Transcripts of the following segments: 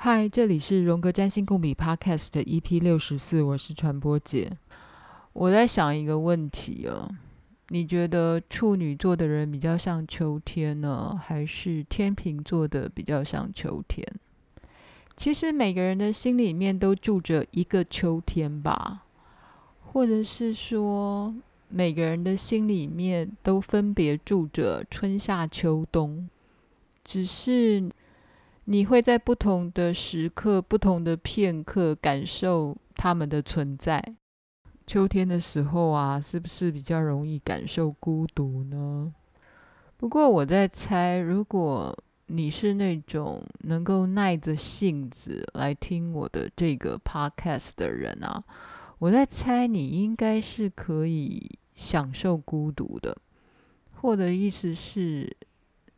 嗨，这里是荣格占星共笔 Podcast EP 六十四，我是传播姐。我在想一个问题哦，你觉得处女座的人比较像秋天呢，还是天秤座的比较像秋天？其实每个人的心里面都住着一个秋天吧，或者是说每个人的心里面都分别住着春夏秋冬，只是。你会在不同的时刻、不同的片刻感受他们的存在。秋天的时候啊，是不是比较容易感受孤独呢？不过我在猜，如果你是那种能够耐着性子来听我的这个 podcast 的人啊，我在猜你应该是可以享受孤独的，或者意思是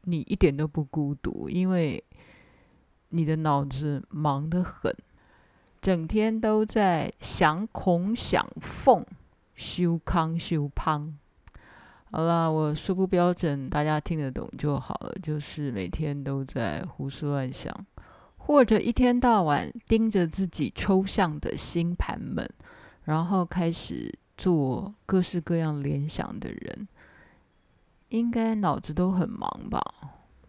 你一点都不孤独，因为。你的脑子忙得很，整天都在想孔想凤，修康修胖。好啦，我说不标准，大家听得懂就好了。就是每天都在胡思乱想，或者一天到晚盯着自己抽象的星盘们，然后开始做各式各样联想的人，应该脑子都很忙吧？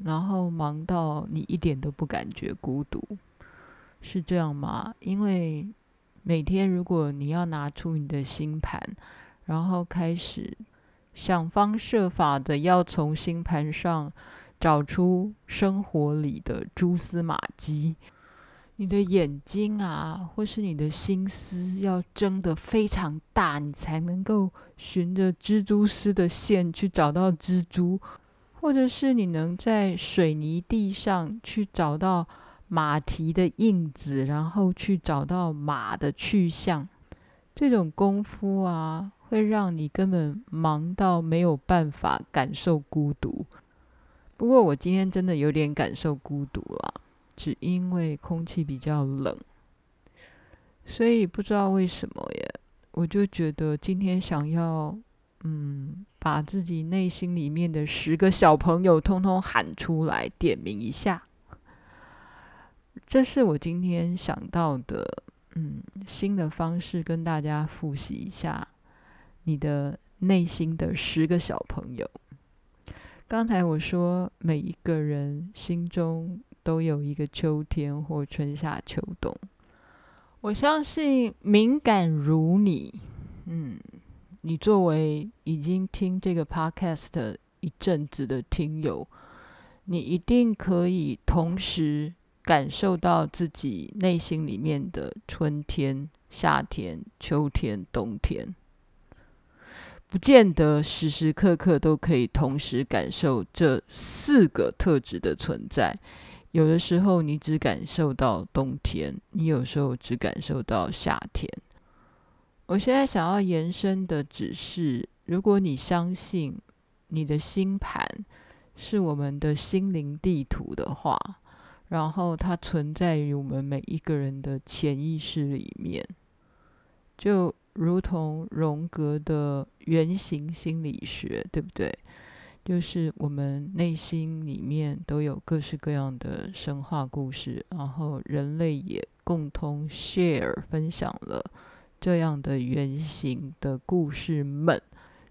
然后忙到你一点都不感觉孤独，是这样吗？因为每天如果你要拿出你的星盘，然后开始想方设法的要从星盘上找出生活里的蛛丝马迹，你的眼睛啊，或是你的心思要睁得非常大，你才能够循着蜘蛛丝的线去找到蜘蛛。或者是你能在水泥地上去找到马蹄的印子，然后去找到马的去向，这种功夫啊，会让你根本忙到没有办法感受孤独。不过我今天真的有点感受孤独了，只因为空气比较冷，所以不知道为什么耶，我就觉得今天想要。嗯，把自己内心里面的十个小朋友通通喊出来，点名一下。这是我今天想到的，嗯，新的方式跟大家复习一下你的内心的十个小朋友。刚才我说，每一个人心中都有一个秋天或春夏秋冬。我相信敏感如你，嗯。你作为已经听这个 podcast 一阵子的听友，你一定可以同时感受到自己内心里面的春天、夏天、秋天、冬天，不见得时时刻刻都可以同时感受这四个特质的存在。有的时候你只感受到冬天，你有时候只感受到夏天。我现在想要延伸的只是，如果你相信你的星盘是我们的心灵地图的话，然后它存在于我们每一个人的潜意识里面，就如同荣格的原型心理学，对不对？就是我们内心里面都有各式各样的神话故事，然后人类也共同 share 分享了。这样的原型的故事们，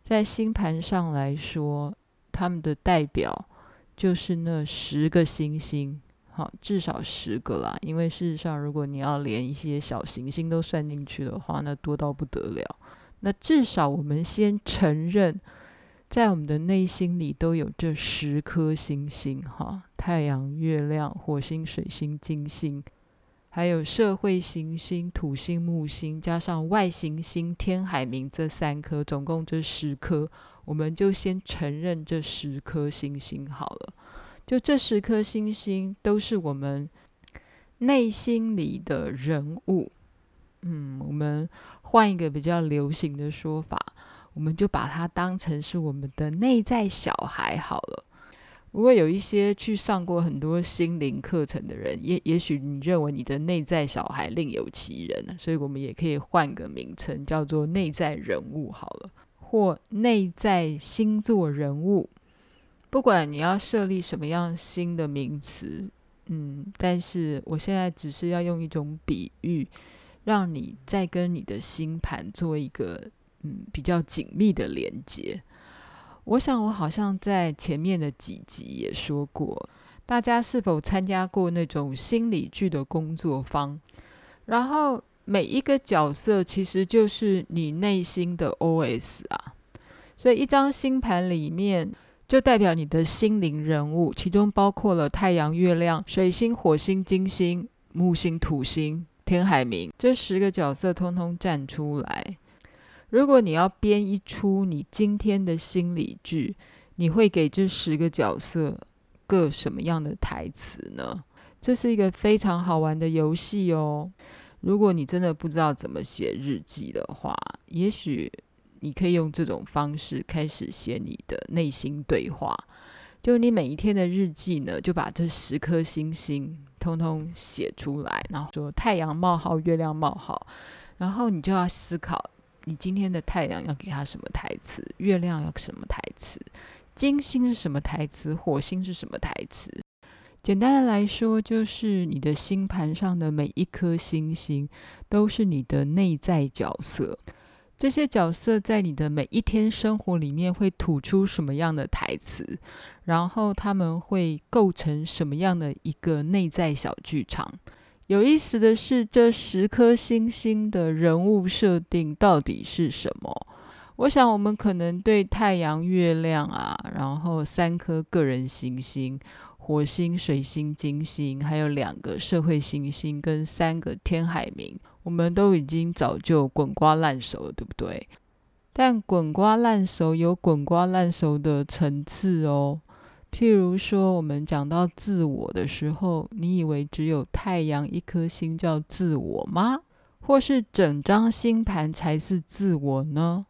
在星盘上来说，他们的代表就是那十个星星，好，至少十个啦。因为事实上，如果你要连一些小行星都算进去的话，那多到不得了。那至少我们先承认，在我们的内心里都有这十颗星星，哈，太阳、月亮、火星、水星、金星。还有社会行星、土星、木星，加上外行星天海冥这三颗，总共这十颗，我们就先承认这十颗星星好了。就这十颗星星都是我们内心里的人物。嗯，我们换一个比较流行的说法，我们就把它当成是我们的内在小孩好了。不过有一些去上过很多心灵课程的人，也也许你认为你的内在小孩另有其人，所以我们也可以换个名称，叫做内在人物好了，或内在星座人物。不管你要设立什么样新的名词，嗯，但是我现在只是要用一种比喻，让你再跟你的星盘做一个嗯比较紧密的连接。我想我好像在前面的几集也说过，大家是否参加过那种心理剧的工作坊？然后每一个角色其实就是你内心的 OS 啊，所以一张星盘里面就代表你的心灵人物，其中包括了太阳、月亮、水星、火星、金星、木星、土星、天海冥这十个角色，通通站出来。如果你要编一出你今天的心理剧，你会给这十个角色个什么样的台词呢？这是一个非常好玩的游戏哦。如果你真的不知道怎么写日记的话，也许你可以用这种方式开始写你的内心对话。就你每一天的日记呢，就把这十颗星星通通写出来，然后说太阳冒号，月亮冒号，然后你就要思考。你今天的太阳要给他什么台词？月亮要什么台词？金星是什么台词？火星是什么台词？简单的来说，就是你的星盘上的每一颗星星都是你的内在角色。这些角色在你的每一天生活里面会吐出什么样的台词？然后他们会构成什么样的一个内在小剧场？有意思的是，这十颗星星的人物设定到底是什么？我想，我们可能对太阳、月亮啊，然后三颗个人行星——火星、水星、金星，还有两个社会行星跟三个天海冥，我们都已经早就滚瓜烂熟了，对不对？但滚瓜烂熟有滚瓜烂熟的层次哦。譬如说，我们讲到自我的时候，你以为只有太阳一颗星叫自我吗？或是整张星盘才是自我呢？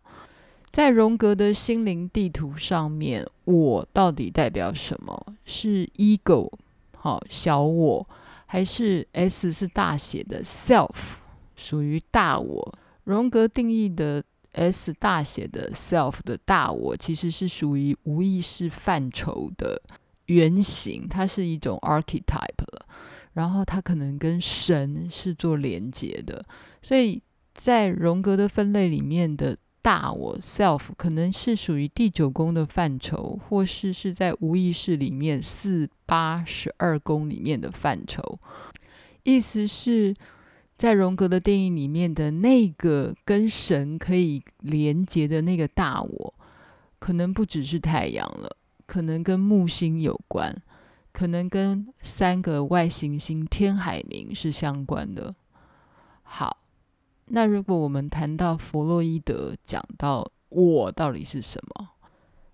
在荣格的心灵地图上面，我到底代表什么？是 ego，好，小我，还是 S 是大写的 self，属于大我？荣格定义的。S 大写的 self 的大我其实是属于无意识范畴的原型，它是一种 archetype 了。然后它可能跟神是做连接的，所以在荣格的分类里面的大我 self 可能是属于第九宫的范畴，或是是在无意识里面四八十二宫里面的范畴，意思是。在荣格的定义里面的那个跟神可以连接的那个大我，可能不只是太阳了，可能跟木星有关，可能跟三个外行星天海冥是相关的。好，那如果我们谈到弗洛伊德讲到我到底是什么，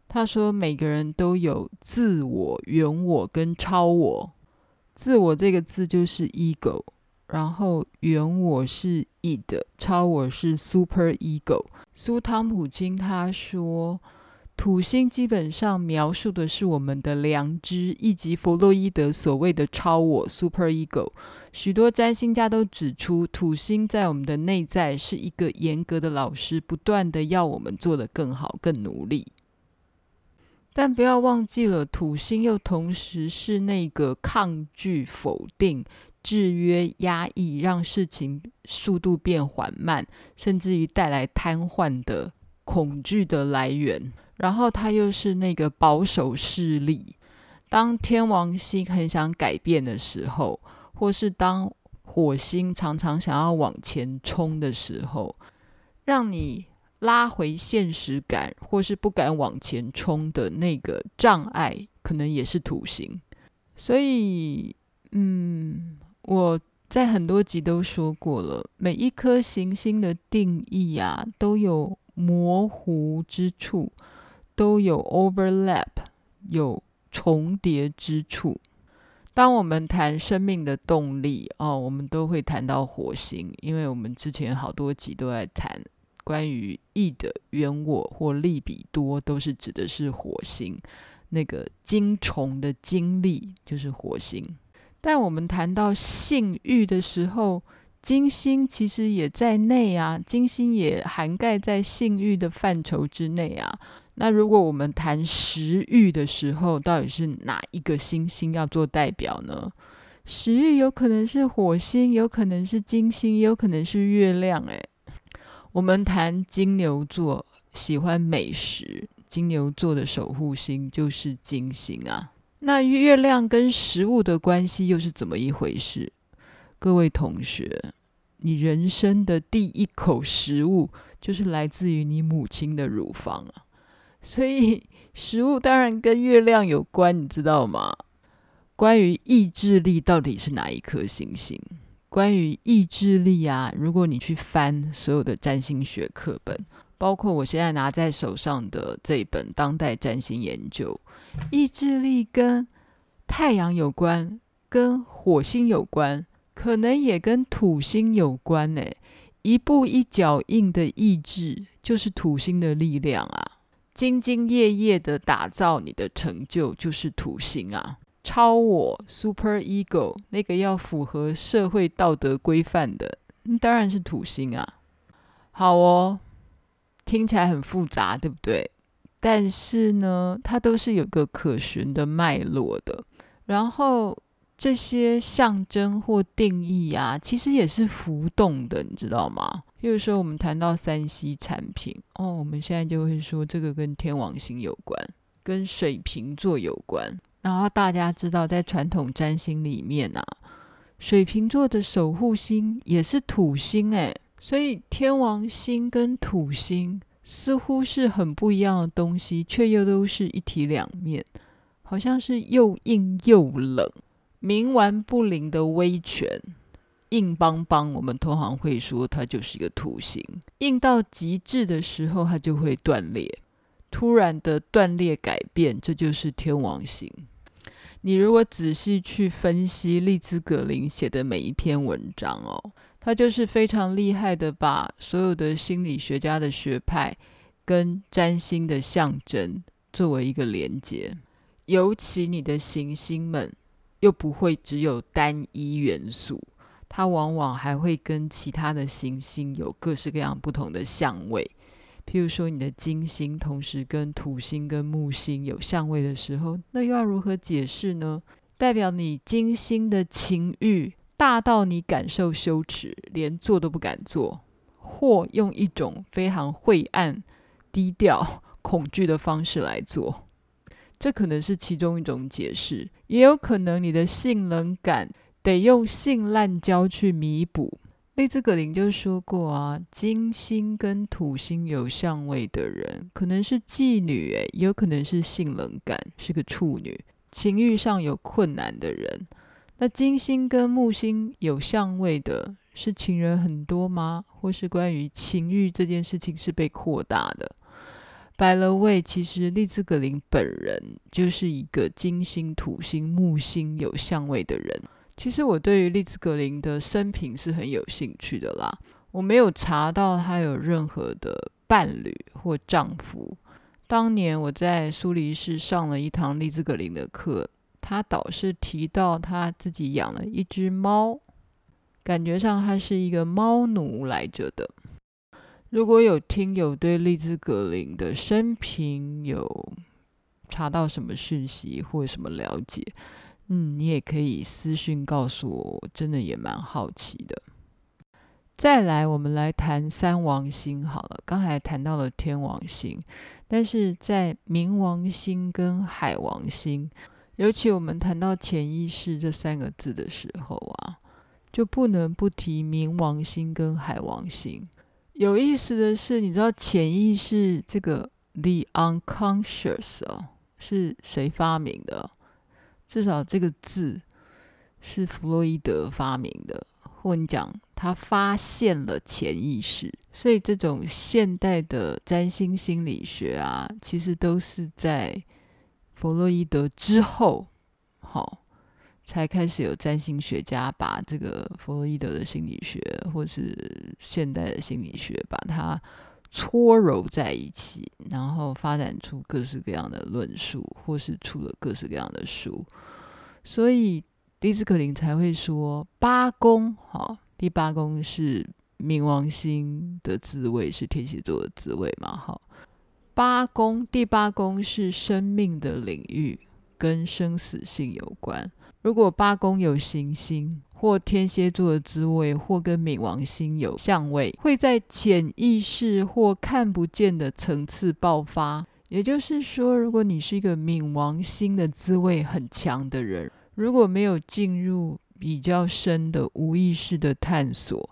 他说每个人都有自我、原我跟超我。自我这个字就是 ego。然后原我是 id，超我是 super ego。苏汤普金他说，土星基本上描述的是我们的良知，以及弗洛伊德所谓的超我 super ego。许多占星家都指出，土星在我们的内在是一个严格的老师，不断的要我们做得更好、更努力。但不要忘记了，土星又同时是那个抗拒、否定。制约、压抑，让事情速度变缓慢，甚至于带来瘫痪的恐惧的来源。然后，它又是那个保守势力。当天王星很想改变的时候，或是当火星常常想要往前冲的时候，让你拉回现实感，或是不敢往前冲的那个障碍，可能也是土星。所以，嗯。我在很多集都说过了，每一颗行星的定义啊，都有模糊之处，都有 overlap，有重叠之处。当我们谈生命的动力哦，我们都会谈到火星，因为我们之前好多集都在谈关于 E 的原我或利比多，都是指的是火星，那个精虫的精力就是火星。但我们谈到性欲的时候，金星其实也在内啊，金星也涵盖在性欲的范畴之内啊。那如果我们谈食欲的时候，到底是哪一个星星要做代表呢？食欲有可能是火星，有可能是金星，也有可能是月亮。诶，我们谈金牛座喜欢美食，金牛座的守护星就是金星啊。那月亮跟食物的关系又是怎么一回事？各位同学，你人生的第一口食物就是来自于你母亲的乳房啊，所以食物当然跟月亮有关，你知道吗？关于意志力到底是哪一颗行星？关于意志力啊，如果你去翻所有的占星学课本，包括我现在拿在手上的这一本《当代占星研究》，意志力跟太阳有关，跟火星有关。可能也跟土星有关呢，一步一脚印的意志就是土星的力量啊，兢兢业业的打造你的成就就是土星啊，超我 Super Ego 那个要符合社会道德规范的，当然是土星啊。好哦，听起来很复杂，对不对？但是呢，它都是有个可循的脉络的，然后。这些象征或定义啊，其实也是浮动的，你知道吗？比如说，我们谈到三 C 产品哦，我们现在就会说这个跟天王星有关，跟水瓶座有关。然后大家知道，在传统占星里面啊，水瓶座的守护星也是土星诶，所以天王星跟土星似乎是很不一样的东西，却又都是一体两面，好像是又硬又冷。冥顽不灵的威权，硬邦邦，我们通常会说它就是一个土星。硬到极致的时候，它就会断裂。突然的断裂改变，这就是天王星。你如果仔细去分析利兹·格林写的每一篇文章哦，他就是非常厉害的，把所有的心理学家的学派跟占星的象征作为一个连接，尤其你的行星们。又不会只有单一元素，它往往还会跟其他的行星有各式各样不同的相位。譬如说，你的金星同时跟土星跟木星有相位的时候，那又要如何解释呢？代表你金星的情欲大到你感受羞耻，连做都不敢做，或用一种非常晦暗、低调、恐惧的方式来做。这可能是其中一种解释，也有可能你的性冷感得用性滥交去弥补。丽兹·格林就说过啊，金星跟土星有相位的人，可能是妓女，诶，也有可能是性冷感，是个处女，情欲上有困难的人。那金星跟木星有相位的，是情人很多吗？或是关于情欲这件事情是被扩大的？By the way，其实利兹·格林本人就是一个金星、土星、木星有相位的人。其实我对于利兹·格林的生平是很有兴趣的啦。我没有查到他有任何的伴侣或丈夫。当年我在苏黎世上了一堂利兹·格林的课，他倒是提到他自己养了一只猫，感觉上他是一个猫奴来着的。如果有听友对丽兹·格林的生平有查到什么讯息或什么了解，嗯，你也可以私讯告诉我，我真的也蛮好奇的。再来，我们来谈三王星好了。刚才谈到了天王星，但是在冥王星跟海王星，尤其我们谈到潜意识这三个字的时候啊，就不能不提冥王星跟海王星。有意思的是，你知道潜意识这个 the unconscious 哦，是谁发明的？至少这个字是弗洛伊德发明的，或你讲他发现了潜意识。所以这种现代的占星心理学啊，其实都是在弗洛伊德之后，好。才开始有占星学家把这个弗洛伊德的心理学，或是现代的心理学，把它搓揉在一起，然后发展出各式各样的论述，或是出了各式各样的书。所以，迪斯·格林才会说八宫，哈，第八宫是冥王星的滋味，是天蝎座的滋味嘛，哈。八宫，第八宫是生命的领域，跟生死性有关。如果八宫有行星，或天蝎座的滋味，或跟冥王星有相位，会在潜意识或看不见的层次爆发。也就是说，如果你是一个冥王星的滋味很强的人，如果没有进入比较深的无意识的探索，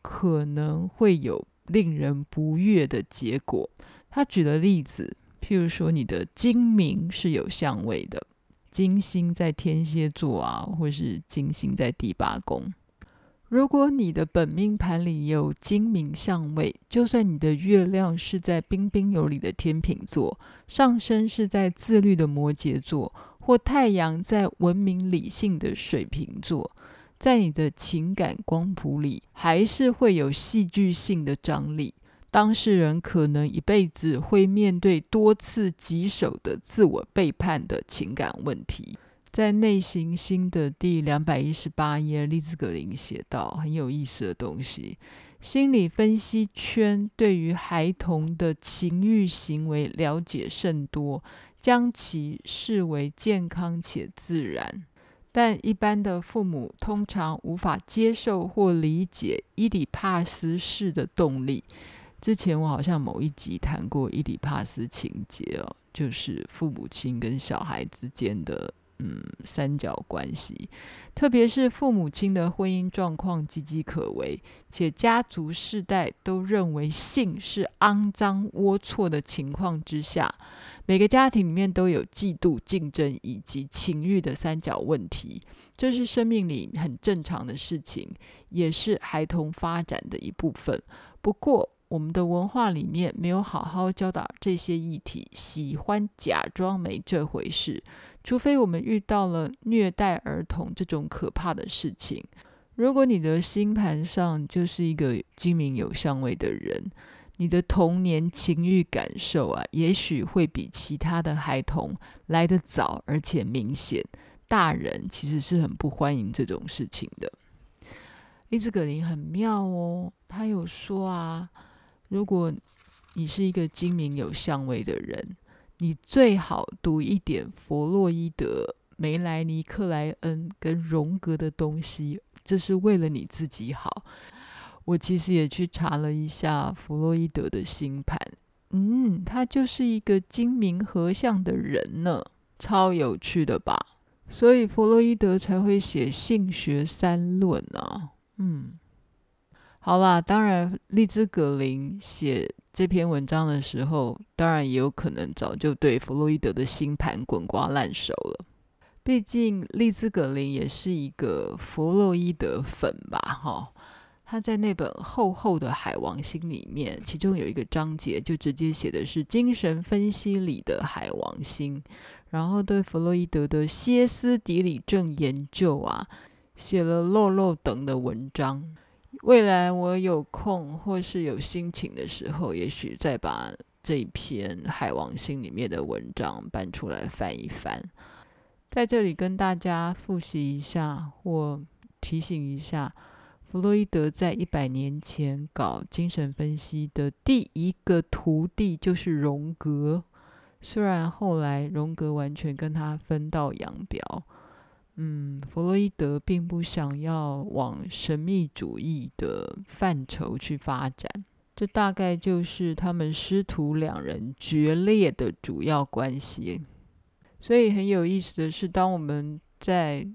可能会有令人不悦的结果。他举的例子，譬如说你的金明是有相位的。金星在天蝎座啊，或是金星在第八宫。如果你的本命盘里有金明相位，就算你的月亮是在彬彬有礼的天秤座，上升是在自律的摩羯座，或太阳在文明理性的水瓶座，在你的情感光谱里，还是会有戏剧性的张力。当事人可能一辈子会面对多次棘手的自我背叛的情感问题。在《内行星》的第两百一十八页，丽兹·格林写道很有意思的东西：心理分析圈对于孩童的情欲行为了解甚多，将其视为健康且自然。但一般的父母通常无法接受或理解伊底帕斯式的动力。之前我好像某一集谈过伊底帕斯情节哦，就是父母亲跟小孩之间的嗯三角关系，特别是父母亲的婚姻状况岌岌可危，且家族世代都认为性是肮脏龌龊的情况之下，每个家庭里面都有嫉妒、竞争以及情欲的三角问题，这是生命里很正常的事情，也是孩童发展的一部分。不过，我们的文化里面没有好好教导这些议题，喜欢假装没这回事。除非我们遇到了虐待儿童这种可怕的事情。如果你的星盘上就是一个精明有相位的人，你的童年情欲感受啊，也许会比其他的孩童来得早，而且明显。大人其实是很不欢迎这种事情的。丽兹·格林很妙哦，他有说啊。如果你是一个精明有相位的人，你最好读一点弗洛伊德、梅莱尼克莱恩跟荣格的东西，这是为了你自己好。我其实也去查了一下弗洛伊德的星盘，嗯，他就是一个精明合相的人呢，超有趣的吧？所以弗洛伊德才会写性学三论啊，嗯。好啦，当然，利兹·格林写这篇文章的时候，当然也有可能早就对弗洛伊德的星盘滚瓜烂熟了。毕竟，利兹·格林也是一个弗洛伊德粉吧？哈，他在那本厚厚的《海王星》里面，其中有一个章节就直接写的是精神分析里的海王星，然后对弗洛伊德的歇斯底里症研究啊，写了漏漏等的文章。未来我有空或是有心情的时候，也许再把这一篇《海王星》里面的文章搬出来翻一翻。在这里跟大家复习一下或提醒一下，弗洛伊德在一百年前搞精神分析的第一个徒弟就是荣格，虽然后来荣格完全跟他分道扬镳。嗯，弗洛伊德并不想要往神秘主义的范畴去发展，这大概就是他们师徒两人决裂的主要关系。所以很有意思的是，当我们在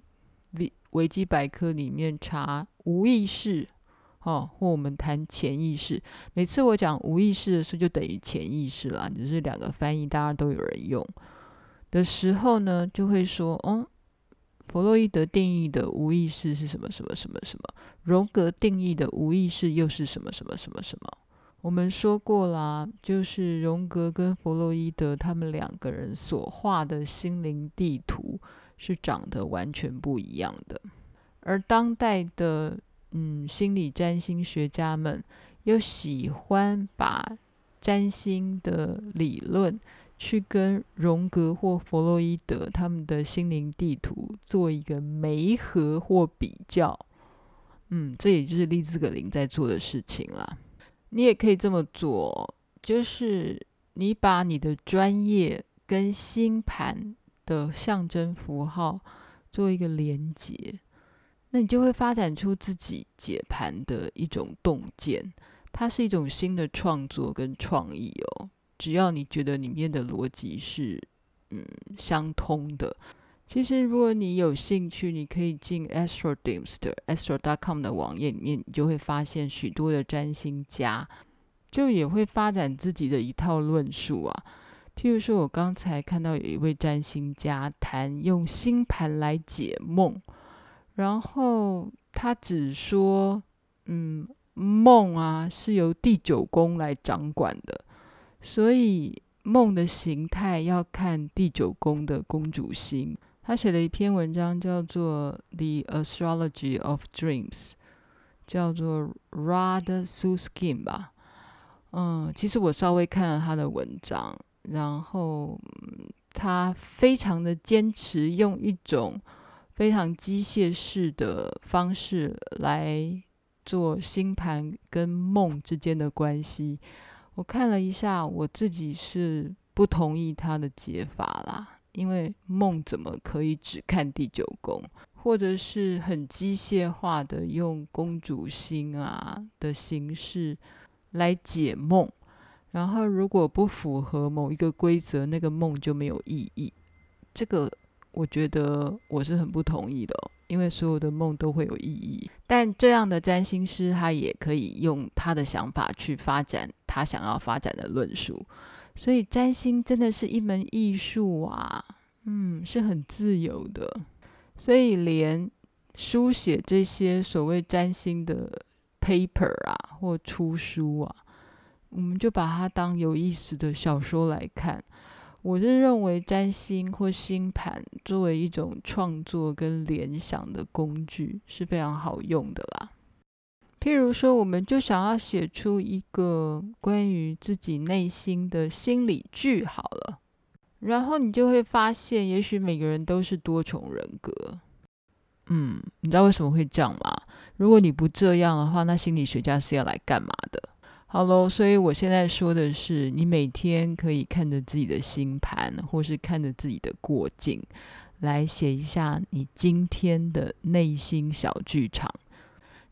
维维基百科里面查无意识，哦，或我们谈潜意识，每次我讲无意识的时候，就等于潜意识啦，只是两个翻译，大家都有人用的时候呢，就会说，嗯。弗洛伊德定义的无意识是什么什么什么什么？荣格定义的无意识又是什么什么什么什么？我们说过啦，就是荣格跟弗洛伊德他们两个人所画的心灵地图是长得完全不一样的。而当代的嗯心理占星学家们又喜欢把占星的理论。去跟荣格或弗洛伊德他们的心灵地图做一个媒合或比较，嗯，这也就是利兹·格林在做的事情啦。你也可以这么做，就是你把你的专业跟星盘的象征符号做一个连接，那你就会发展出自己解盘的一种洞见。它是一种新的创作跟创意哦。只要你觉得里面的逻辑是嗯相通的，其实如果你有兴趣，你可以进 Astrodims 的 Astro.com 的网页里面，你就会发现许多的占星家就也会发展自己的一套论述啊。譬如说，我刚才看到有一位占星家谈用星盘来解梦，然后他只说，嗯，梦啊是由第九宫来掌管的，所以梦的形态要看第九宫的宫主星。他写了一篇文章，叫做《The Astrology of Dreams》，叫做 Rad Suskin 吧。嗯，其实我稍微看了他的文章。然后他非常的坚持用一种非常机械式的方式来做星盘跟梦之间的关系。我看了一下，我自己是不同意他的解法啦，因为梦怎么可以只看第九宫，或者是很机械化的用公主星啊的形式来解梦。然后，如果不符合某一个规则，那个梦就没有意义。这个我觉得我是很不同意的，因为所有的梦都会有意义。但这样的占星师，他也可以用他的想法去发展他想要发展的论述。所以，占星真的是一门艺术啊，嗯，是很自由的。所以，连书写这些所谓占星的 paper 啊，或出书啊。我们就把它当有意思的小说来看。我是认为占星或星盘作为一种创作跟联想的工具是非常好用的啦。譬如说，我们就想要写出一个关于自己内心的心理剧好了，然后你就会发现，也许每个人都是多重人格。嗯，你知道为什么会这样吗？如果你不这样的话，那心理学家是要来干嘛的？好喽，所以我现在说的是，你每天可以看着自己的星盘，或是看着自己的过境，来写一下你今天的内心小剧场。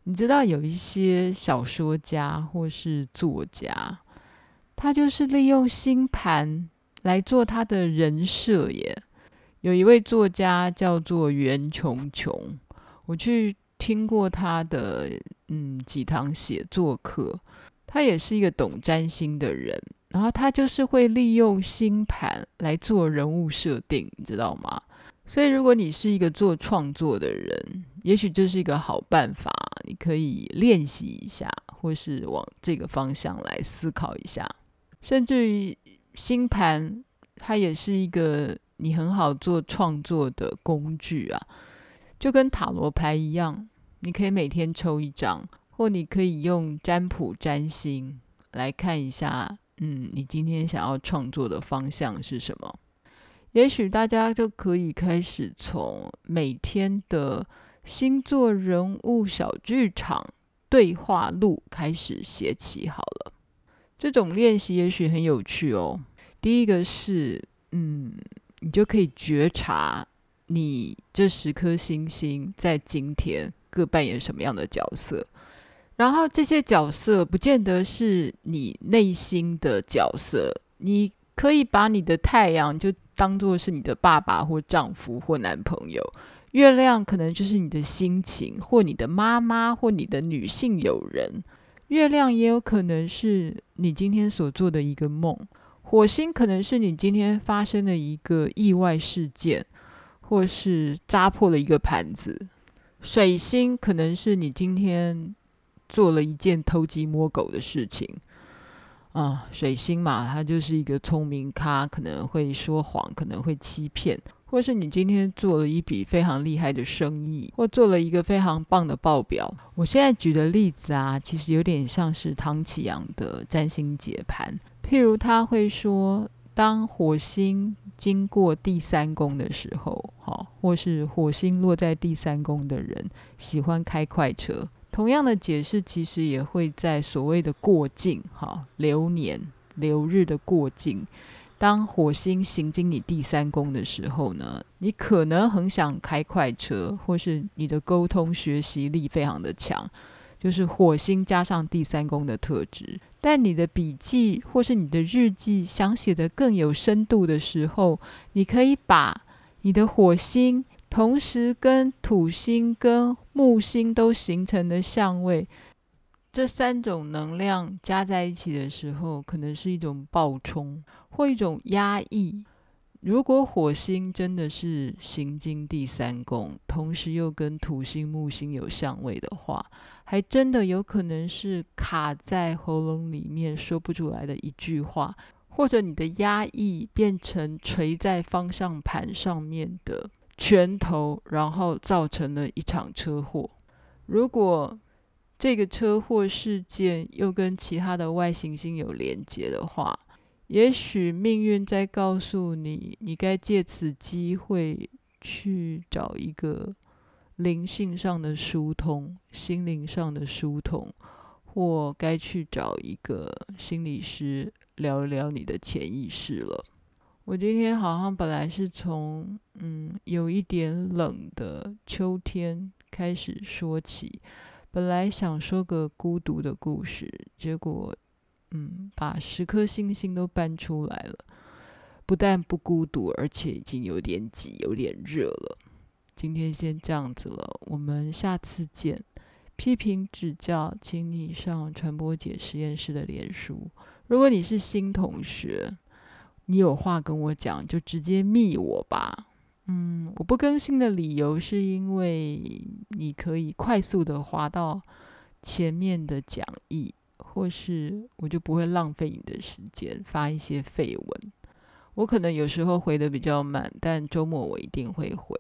你知道有一些小说家或是作家，他就是利用星盘来做他的人设耶。有一位作家叫做袁琼琼，我去听过他的嗯几堂写作课。他也是一个懂占星的人，然后他就是会利用星盘来做人物设定，你知道吗？所以如果你是一个做创作的人，也许这是一个好办法，你可以练习一下，或是往这个方向来思考一下。甚至于星盘，它也是一个你很好做创作的工具啊，就跟塔罗牌一样，你可以每天抽一张。或你可以用占卜占星来看一下，嗯，你今天想要创作的方向是什么？也许大家就可以开始从每天的星座人物小剧场对话录开始写起好了。这种练习也许很有趣哦。第一个是，嗯，你就可以觉察你这十颗星星在今天各扮演什么样的角色。然后这些角色不见得是你内心的角色，你可以把你的太阳就当作是你的爸爸或丈夫或男朋友，月亮可能就是你的心情或你的妈妈或你的女性友人，月亮也有可能是你今天所做的一个梦，火星可能是你今天发生的一个意外事件，或是砸破了一个盘子，水星可能是你今天。做了一件偷鸡摸狗的事情啊，水星嘛，他就是一个聪明咖，可能会说谎，可能会欺骗，或是你今天做了一笔非常厉害的生意，或做了一个非常棒的报表。我现在举的例子啊，其实有点像是唐启阳的占星解盘，譬如他会说，当火星经过第三宫的时候，好，或是火星落在第三宫的人喜欢开快车。同样的解释，其实也会在所谓的过境、哈流年、流日的过境，当火星行经你第三宫的时候呢，你可能很想开快车，或是你的沟通学习力非常的强，就是火星加上第三宫的特质。但你的笔记或是你的日记想写得更有深度的时候，你可以把你的火星同时跟土星跟木星都形成的相位。这三种能量加在一起的时候，可能是一种暴冲或一种压抑。如果火星真的是行经第三宫，同时又跟土星、木星有相位的话，还真的有可能是卡在喉咙里面说不出来的一句话，或者你的压抑变成垂在方向盘上面的拳头，然后造成了一场车祸。如果这个车祸事件又跟其他的外行星有连接的话，也许命运在告诉你，你该借此机会去找一个灵性上的疏通、心灵上的疏通，或该去找一个心理师聊一聊你的潜意识了。我今天好像本来是从嗯有一点冷的秋天开始说起。本来想说个孤独的故事，结果，嗯，把十颗星星都搬出来了。不但不孤独，而且已经有点挤，有点热了。今天先这样子了，我们下次见。批评指教，请你上传播姐实验室的脸书。如果你是新同学，你有话跟我讲，就直接密我吧。嗯，我不更新的理由是因为你可以快速的滑到前面的讲义，或是我就不会浪费你的时间发一些废文。我可能有时候回的比较慢，但周末我一定会回。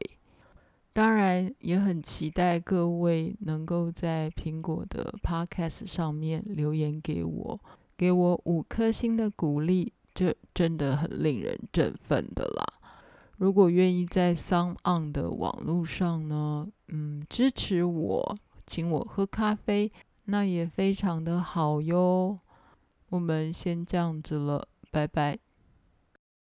当然，也很期待各位能够在苹果的 Podcast 上面留言给我，给我五颗星的鼓励，这真的很令人振奋的啦。如果愿意在 SoundOn 的网络上呢，嗯，支持我，请我喝咖啡，那也非常的好哟。我们先这样子了，拜拜。